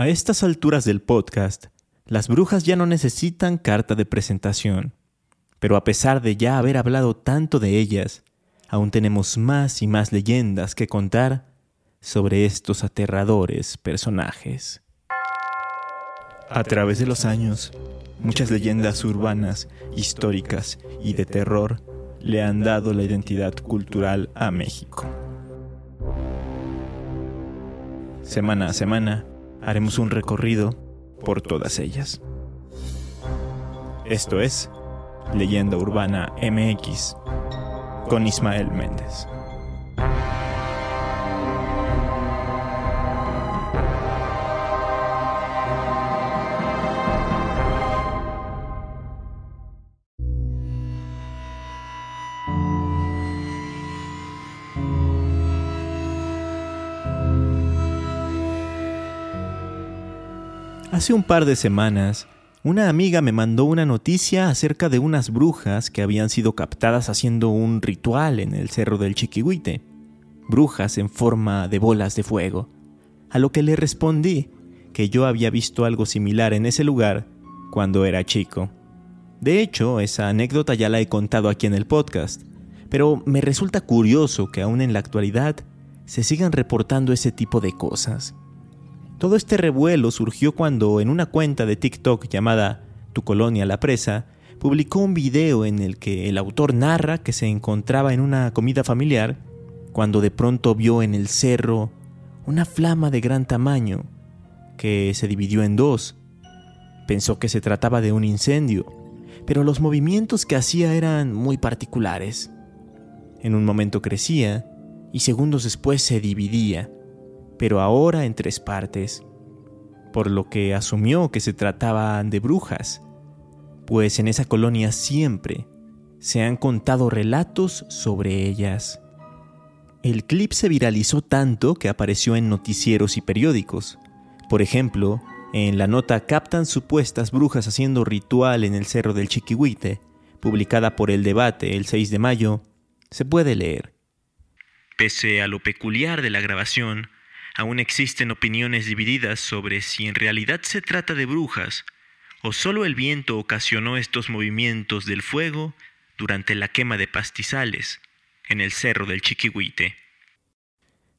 A estas alturas del podcast, las brujas ya no necesitan carta de presentación, pero a pesar de ya haber hablado tanto de ellas, aún tenemos más y más leyendas que contar sobre estos aterradores personajes. A través de los años, muchas leyendas urbanas, históricas y de terror le han dado la identidad cultural a México. Semana a semana haremos un recorrido por todas ellas. Esto es Leyenda Urbana MX con Ismael Méndez. Hace un par de semanas, una amiga me mandó una noticia acerca de unas brujas que habían sido captadas haciendo un ritual en el cerro del Chiquihuite. Brujas en forma de bolas de fuego. A lo que le respondí que yo había visto algo similar en ese lugar cuando era chico. De hecho, esa anécdota ya la he contado aquí en el podcast, pero me resulta curioso que aún en la actualidad se sigan reportando ese tipo de cosas. Todo este revuelo surgió cuando en una cuenta de TikTok llamada Tu Colonia la Presa, publicó un video en el que el autor narra que se encontraba en una comida familiar cuando de pronto vio en el cerro una flama de gran tamaño que se dividió en dos. Pensó que se trataba de un incendio, pero los movimientos que hacía eran muy particulares. En un momento crecía y segundos después se dividía pero ahora en tres partes, por lo que asumió que se trataban de brujas, pues en esa colonia siempre se han contado relatos sobre ellas. El clip se viralizó tanto que apareció en noticieros y periódicos. Por ejemplo, en la nota Captan supuestas brujas haciendo ritual en el Cerro del Chiquihuite, publicada por El Debate el 6 de mayo, se puede leer. Pese a lo peculiar de la grabación, Aún existen opiniones divididas sobre si en realidad se trata de brujas o solo el viento ocasionó estos movimientos del fuego durante la quema de pastizales en el cerro del Chiquihuite.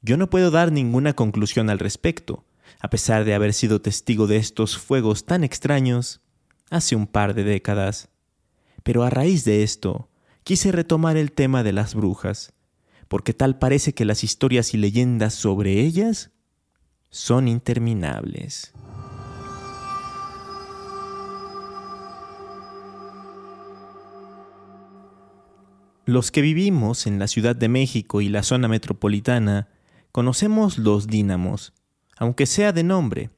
Yo no puedo dar ninguna conclusión al respecto, a pesar de haber sido testigo de estos fuegos tan extraños hace un par de décadas. Pero a raíz de esto, quise retomar el tema de las brujas, porque tal parece que las historias y leyendas sobre ellas son interminables. Los que vivimos en la Ciudad de México y la zona metropolitana conocemos los dínamos, aunque sea de nombre.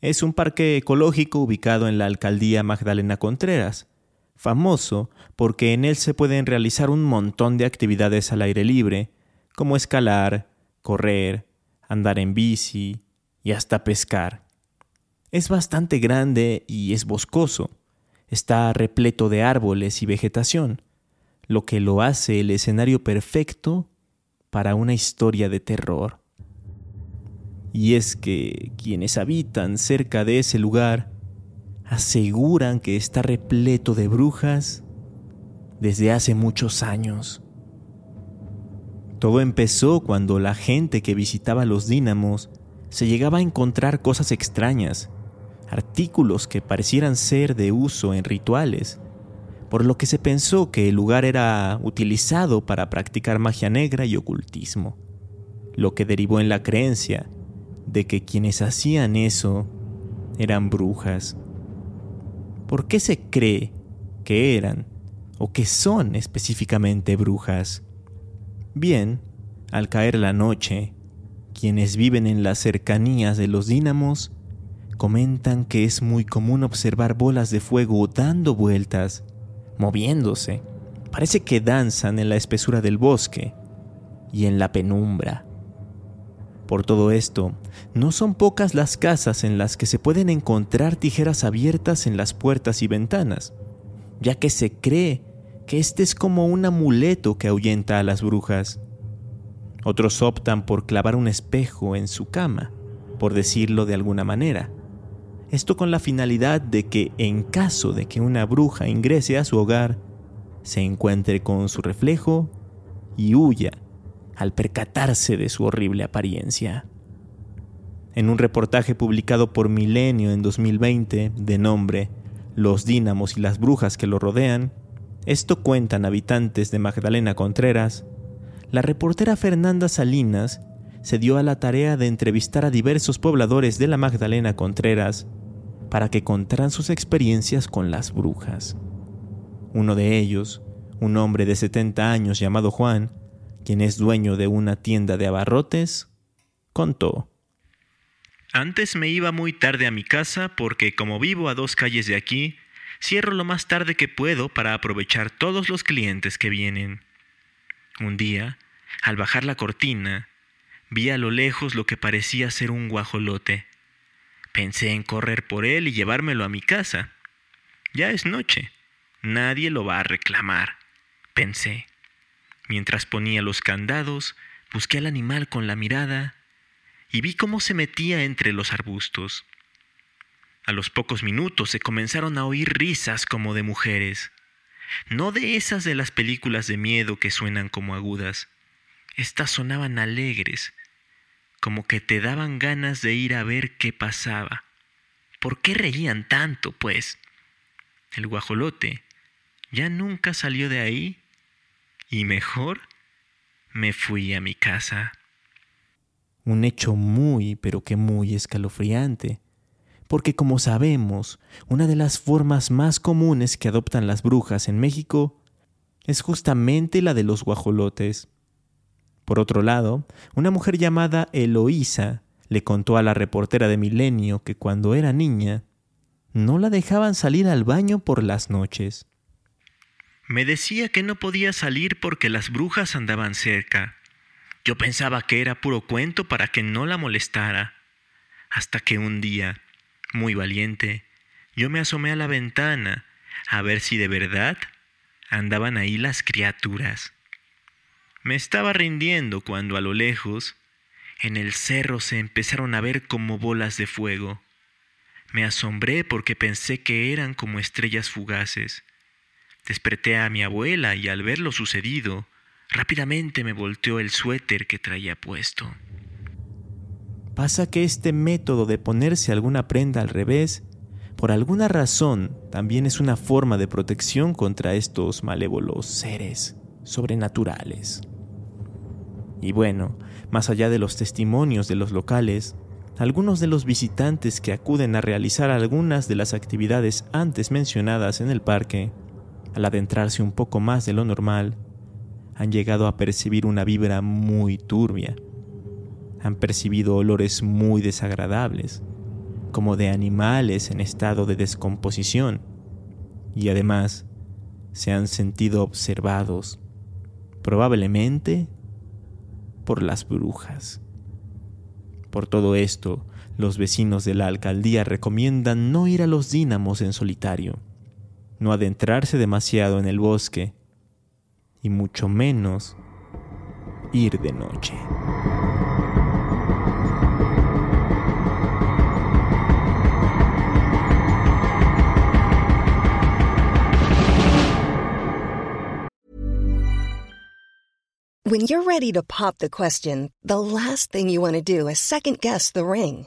Es un parque ecológico ubicado en la alcaldía Magdalena Contreras, famoso porque en él se pueden realizar un montón de actividades al aire libre, como escalar, correr, andar en bici y hasta pescar. Es bastante grande y es boscoso. Está repleto de árboles y vegetación, lo que lo hace el escenario perfecto para una historia de terror. Y es que quienes habitan cerca de ese lugar aseguran que está repleto de brujas desde hace muchos años. Todo empezó cuando la gente que visitaba los dínamos se llegaba a encontrar cosas extrañas, artículos que parecieran ser de uso en rituales, por lo que se pensó que el lugar era utilizado para practicar magia negra y ocultismo, lo que derivó en la creencia de que quienes hacían eso eran brujas. ¿Por qué se cree que eran o que son específicamente brujas? Bien, al caer la noche, quienes viven en las cercanías de los dínamos comentan que es muy común observar bolas de fuego dando vueltas, moviéndose. Parece que danzan en la espesura del bosque y en la penumbra. Por todo esto, no son pocas las casas en las que se pueden encontrar tijeras abiertas en las puertas y ventanas, ya que se cree que este es como un amuleto que ahuyenta a las brujas. Otros optan por clavar un espejo en su cama por decirlo de alguna manera. Esto con la finalidad de que en caso de que una bruja ingrese a su hogar, se encuentre con su reflejo y huya al percatarse de su horrible apariencia. En un reportaje publicado por Milenio en 2020 de nombre Los dínamos y las brujas que lo rodean, esto cuentan habitantes de Magdalena Contreras, la reportera Fernanda Salinas se dio a la tarea de entrevistar a diversos pobladores de la Magdalena Contreras para que contaran sus experiencias con las brujas. Uno de ellos, un hombre de 70 años llamado Juan, quien es dueño de una tienda de abarrotes, contó. Antes me iba muy tarde a mi casa porque como vivo a dos calles de aquí, cierro lo más tarde que puedo para aprovechar todos los clientes que vienen. Un día, al bajar la cortina, vi a lo lejos lo que parecía ser un guajolote. Pensé en correr por él y llevármelo a mi casa. Ya es noche. Nadie lo va a reclamar, pensé. Mientras ponía los candados, busqué al animal con la mirada y vi cómo se metía entre los arbustos. A los pocos minutos se comenzaron a oír risas como de mujeres, no de esas de las películas de miedo que suenan como agudas. Estas sonaban alegres, como que te daban ganas de ir a ver qué pasaba. ¿Por qué reían tanto, pues? El guajolote ya nunca salió de ahí y mejor me fui a mi casa. Un hecho muy, pero que muy escalofriante, porque como sabemos, una de las formas más comunes que adoptan las brujas en México es justamente la de los guajolotes. Por otro lado, una mujer llamada Eloísa le contó a la reportera de Milenio que cuando era niña no la dejaban salir al baño por las noches. Me decía que no podía salir porque las brujas andaban cerca. Yo pensaba que era puro cuento para que no la molestara. Hasta que un día, muy valiente, yo me asomé a la ventana a ver si de verdad andaban ahí las criaturas. Me estaba rindiendo cuando a lo lejos, en el cerro se empezaron a ver como bolas de fuego. Me asombré porque pensé que eran como estrellas fugaces. Desperté a mi abuela y al ver lo sucedido, rápidamente me volteó el suéter que traía puesto. Pasa que este método de ponerse alguna prenda al revés, por alguna razón, también es una forma de protección contra estos malévolos seres sobrenaturales. Y bueno, más allá de los testimonios de los locales, algunos de los visitantes que acuden a realizar algunas de las actividades antes mencionadas en el parque al adentrarse un poco más de lo normal, han llegado a percibir una vibra muy turbia. Han percibido olores muy desagradables, como de animales en estado de descomposición, y además se han sentido observados, probablemente por las brujas. Por todo esto, los vecinos de la alcaldía recomiendan no ir a los dínamos en solitario no adentrarse demasiado en el bosque y mucho menos ir de noche. When you're ready to pop the question, the last thing you want to do is second guess the ring.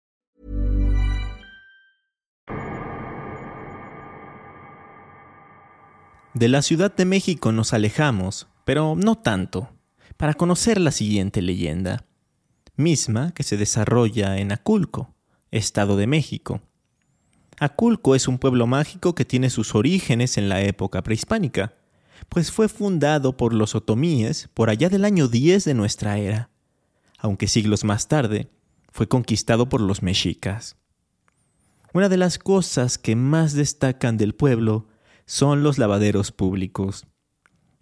De la Ciudad de México nos alejamos, pero no tanto, para conocer la siguiente leyenda, misma que se desarrolla en Aculco, Estado de México. Aculco es un pueblo mágico que tiene sus orígenes en la época prehispánica, pues fue fundado por los otomíes por allá del año 10 de nuestra era, aunque siglos más tarde fue conquistado por los mexicas. Una de las cosas que más destacan del pueblo son los lavaderos públicos.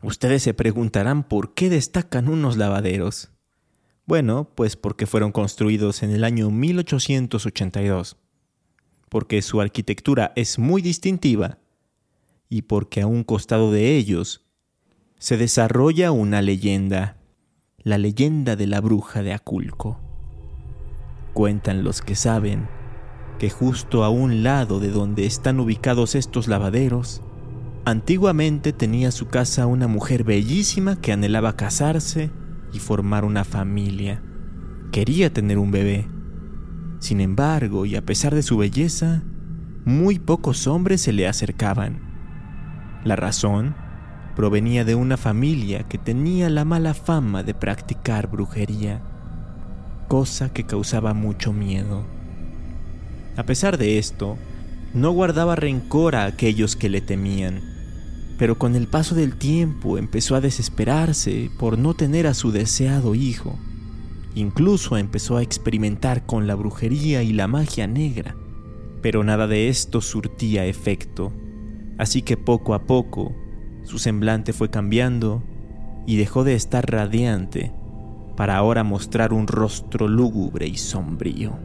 Ustedes se preguntarán por qué destacan unos lavaderos. Bueno, pues porque fueron construidos en el año 1882, porque su arquitectura es muy distintiva y porque a un costado de ellos se desarrolla una leyenda, la leyenda de la bruja de Aculco. Cuentan los que saben que justo a un lado de donde están ubicados estos lavaderos, antiguamente tenía su casa una mujer bellísima que anhelaba casarse y formar una familia. Quería tener un bebé. Sin embargo, y a pesar de su belleza, muy pocos hombres se le acercaban. La razón provenía de una familia que tenía la mala fama de practicar brujería, cosa que causaba mucho miedo. A pesar de esto, no guardaba rencor a aquellos que le temían, pero con el paso del tiempo empezó a desesperarse por no tener a su deseado hijo. Incluso empezó a experimentar con la brujería y la magia negra, pero nada de esto surtía efecto, así que poco a poco su semblante fue cambiando y dejó de estar radiante para ahora mostrar un rostro lúgubre y sombrío.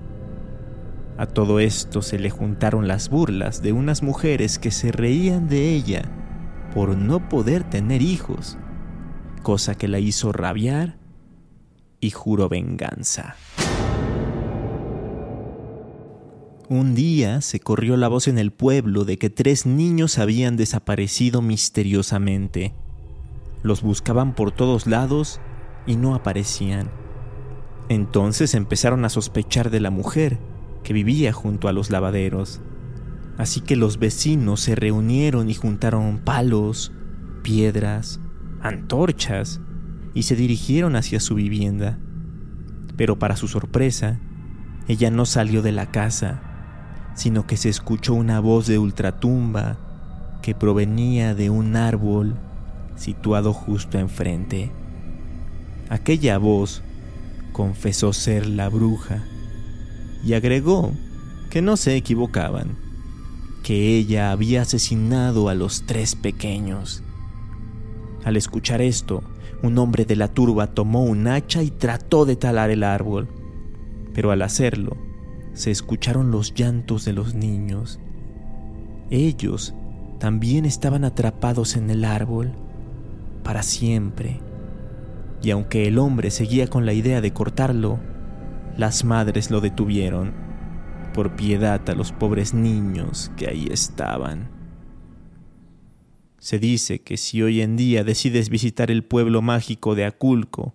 A todo esto se le juntaron las burlas de unas mujeres que se reían de ella por no poder tener hijos, cosa que la hizo rabiar y juró venganza. Un día se corrió la voz en el pueblo de que tres niños habían desaparecido misteriosamente. Los buscaban por todos lados y no aparecían. Entonces empezaron a sospechar de la mujer, que vivía junto a los lavaderos. Así que los vecinos se reunieron y juntaron palos, piedras, antorchas y se dirigieron hacia su vivienda. Pero para su sorpresa, ella no salió de la casa, sino que se escuchó una voz de ultratumba que provenía de un árbol situado justo enfrente. Aquella voz confesó ser la bruja y agregó que no se equivocaban, que ella había asesinado a los tres pequeños. Al escuchar esto, un hombre de la turba tomó un hacha y trató de talar el árbol, pero al hacerlo, se escucharon los llantos de los niños. Ellos también estaban atrapados en el árbol para siempre. Y aunque el hombre seguía con la idea de cortarlo, las madres lo detuvieron por piedad a los pobres niños que ahí estaban. Se dice que si hoy en día decides visitar el pueblo mágico de Aculco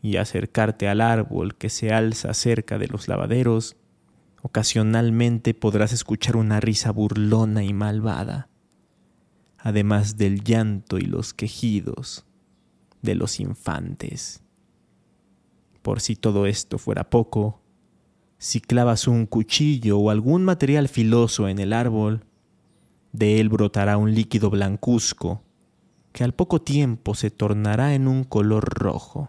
y acercarte al árbol que se alza cerca de los lavaderos, ocasionalmente podrás escuchar una risa burlona y malvada, además del llanto y los quejidos de los infantes. Por si todo esto fuera poco, si clavas un cuchillo o algún material filoso en el árbol, de él brotará un líquido blancuzco que al poco tiempo se tornará en un color rojo,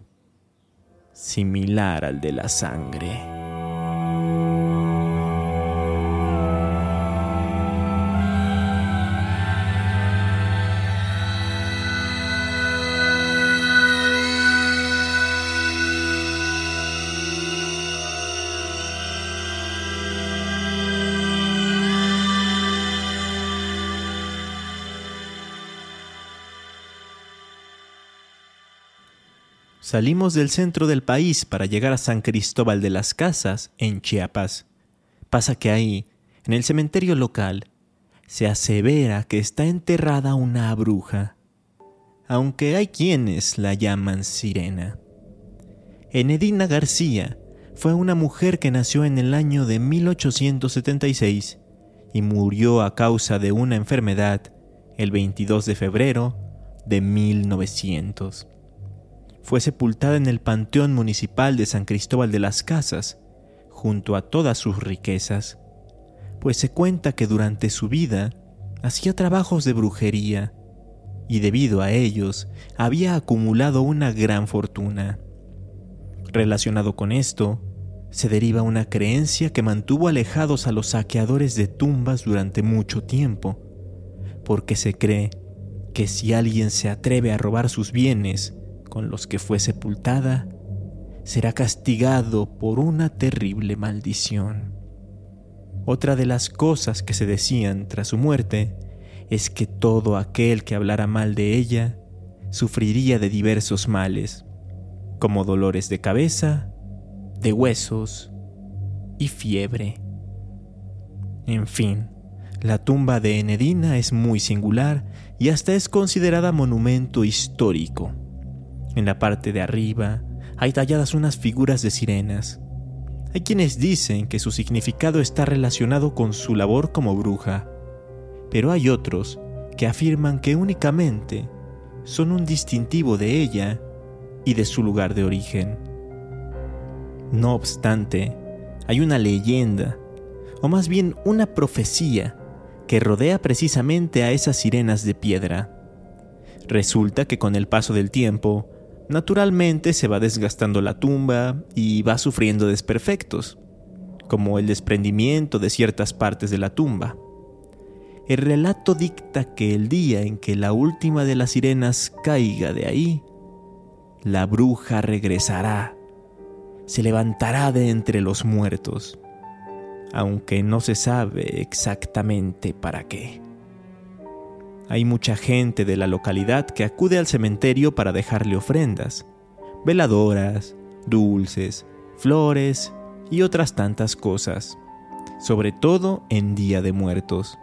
similar al de la sangre. Salimos del centro del país para llegar a San Cristóbal de las Casas, en Chiapas. Pasa que ahí, en el cementerio local, se asevera que está enterrada una bruja, aunque hay quienes la llaman sirena. Enedina García fue una mujer que nació en el año de 1876 y murió a causa de una enfermedad el 22 de febrero de 1900. Fue sepultada en el Panteón Municipal de San Cristóbal de las Casas, junto a todas sus riquezas, pues se cuenta que durante su vida hacía trabajos de brujería y debido a ellos había acumulado una gran fortuna. Relacionado con esto, se deriva una creencia que mantuvo alejados a los saqueadores de tumbas durante mucho tiempo, porque se cree que si alguien se atreve a robar sus bienes con los que fue sepultada, será castigado por una terrible maldición. Otra de las cosas que se decían tras su muerte es que todo aquel que hablara mal de ella sufriría de diversos males, como dolores de cabeza, de huesos y fiebre. En fin, la tumba de Enedina es muy singular y hasta es considerada monumento histórico. En la parte de arriba hay talladas unas figuras de sirenas. Hay quienes dicen que su significado está relacionado con su labor como bruja, pero hay otros que afirman que únicamente son un distintivo de ella y de su lugar de origen. No obstante, hay una leyenda, o más bien una profecía, que rodea precisamente a esas sirenas de piedra. Resulta que con el paso del tiempo, naturalmente se va desgastando la tumba y va sufriendo desperfectos, como el desprendimiento de ciertas partes de la tumba. El relato dicta que el día en que la última de las sirenas caiga de ahí, la bruja regresará se levantará de entre los muertos, aunque no se sabe exactamente para qué. Hay mucha gente de la localidad que acude al cementerio para dejarle ofrendas, veladoras, dulces, flores y otras tantas cosas, sobre todo en Día de Muertos.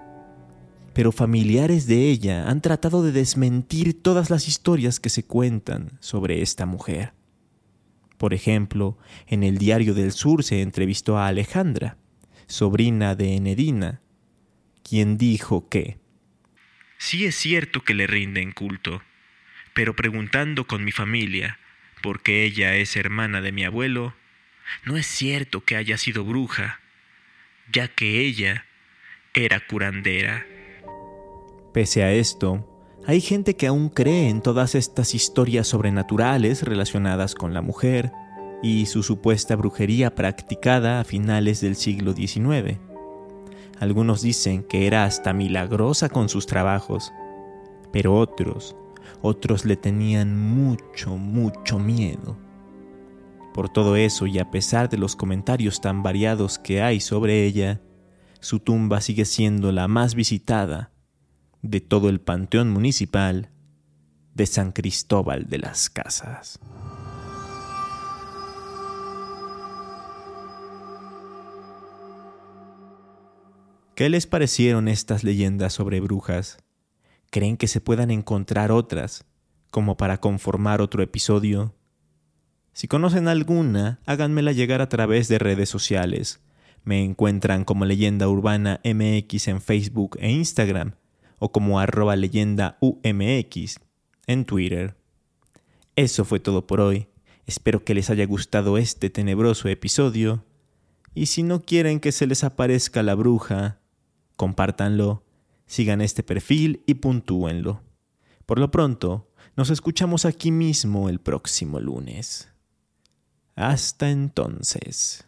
Pero familiares de ella han tratado de desmentir todas las historias que se cuentan sobre esta mujer. Por ejemplo, en el Diario del Sur se entrevistó a Alejandra, sobrina de Enedina, quien dijo que Sí es cierto que le rinden culto, pero preguntando con mi familia, porque ella es hermana de mi abuelo, no es cierto que haya sido bruja, ya que ella era curandera. Pese a esto, hay gente que aún cree en todas estas historias sobrenaturales relacionadas con la mujer y su supuesta brujería practicada a finales del siglo XIX. Algunos dicen que era hasta milagrosa con sus trabajos, pero otros, otros le tenían mucho, mucho miedo. Por todo eso y a pesar de los comentarios tan variados que hay sobre ella, su tumba sigue siendo la más visitada de todo el Panteón Municipal de San Cristóbal de las Casas. ¿Qué les parecieron estas leyendas sobre brujas? ¿Creen que se puedan encontrar otras, como para conformar otro episodio? Si conocen alguna, háganmela llegar a través de redes sociales. Me encuentran como Leyenda Urbana MX en Facebook e Instagram o como arroba leyenda UMX en Twitter. Eso fue todo por hoy. Espero que les haya gustado este tenebroso episodio. Y si no quieren que se les aparezca la bruja, compártanlo, sigan este perfil y puntúenlo. Por lo pronto, nos escuchamos aquí mismo el próximo lunes. Hasta entonces.